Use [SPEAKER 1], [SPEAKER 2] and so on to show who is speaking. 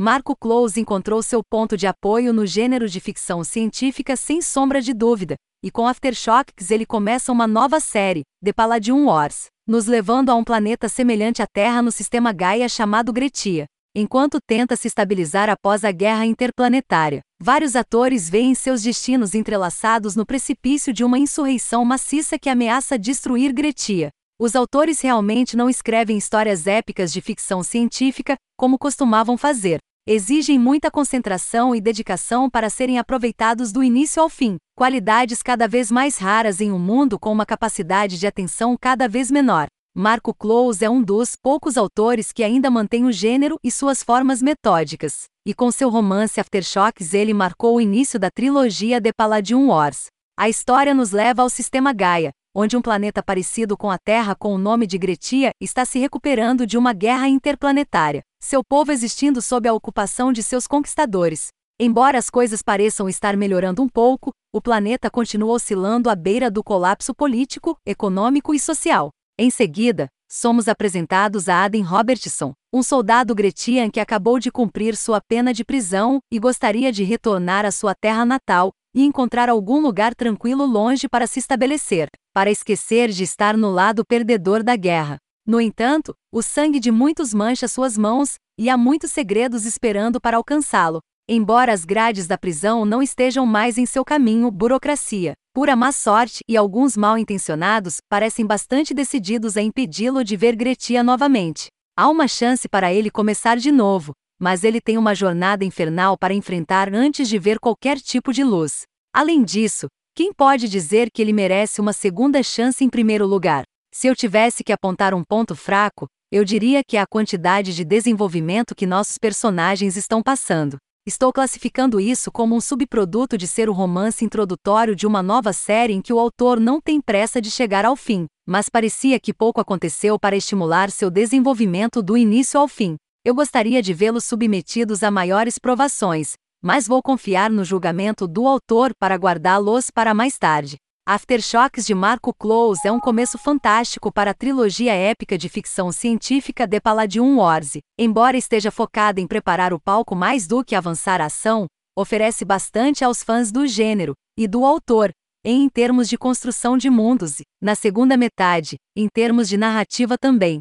[SPEAKER 1] Marco Close encontrou seu ponto de apoio no gênero de ficção científica sem sombra de dúvida, e com Aftershocks ele começa uma nova série, The Palladium Wars, nos levando a um planeta semelhante à Terra no sistema Gaia chamado Gretia. Enquanto tenta se estabilizar após a guerra interplanetária, vários atores veem seus destinos entrelaçados no precipício de uma insurreição maciça que ameaça destruir Gretia. Os autores realmente não escrevem histórias épicas de ficção científica, como costumavam fazer. Exigem muita concentração e dedicação para serem aproveitados do início ao fim, qualidades cada vez mais raras em um mundo com uma capacidade de atenção cada vez menor. Marco Close é um dos poucos autores que ainda mantém o gênero e suas formas metódicas, e com seu romance Aftershocks ele marcou o início da trilogia The Palladium Wars. A história nos leva ao sistema Gaia, onde um planeta parecido com a Terra com o nome de Gretia está se recuperando de uma guerra interplanetária, seu povo existindo sob a ocupação de seus conquistadores. Embora as coisas pareçam estar melhorando um pouco, o planeta continua oscilando à beira do colapso político, econômico e social. Em seguida, somos apresentados a Aden Robertson, um soldado gretian que acabou de cumprir sua pena de prisão e gostaria de retornar à sua terra natal e encontrar algum lugar tranquilo longe para se estabelecer, para esquecer de estar no lado perdedor da guerra. No entanto, o sangue de muitos mancha suas mãos, e há muitos segredos esperando para alcançá-lo. Embora as grades da prisão não estejam mais em seu caminho, burocracia, pura má sorte e alguns mal intencionados parecem bastante decididos a impedi-lo de ver Gretia novamente. Há uma chance para ele começar de novo, mas ele tem uma jornada infernal para enfrentar antes de ver qualquer tipo de luz. Além disso, quem pode dizer que ele merece uma segunda chance em primeiro lugar? Se eu tivesse que apontar um ponto fraco, eu diria que é a quantidade de desenvolvimento que nossos personagens estão passando. Estou classificando isso como um subproduto de ser o romance introdutório de uma nova série em que o autor não tem pressa de chegar ao fim, mas parecia que pouco aconteceu para estimular seu desenvolvimento do início ao fim. Eu gostaria de vê-los submetidos a maiores provações, mas vou confiar no julgamento do autor para guardá-los para mais tarde. Aftershocks de Marco Close é um começo fantástico para a trilogia épica de ficção científica The Palladium Wars. Embora esteja focada em preparar o palco mais do que avançar a ação, oferece bastante aos fãs do gênero e do autor, em termos de construção de mundos e, na segunda metade, em termos de narrativa também.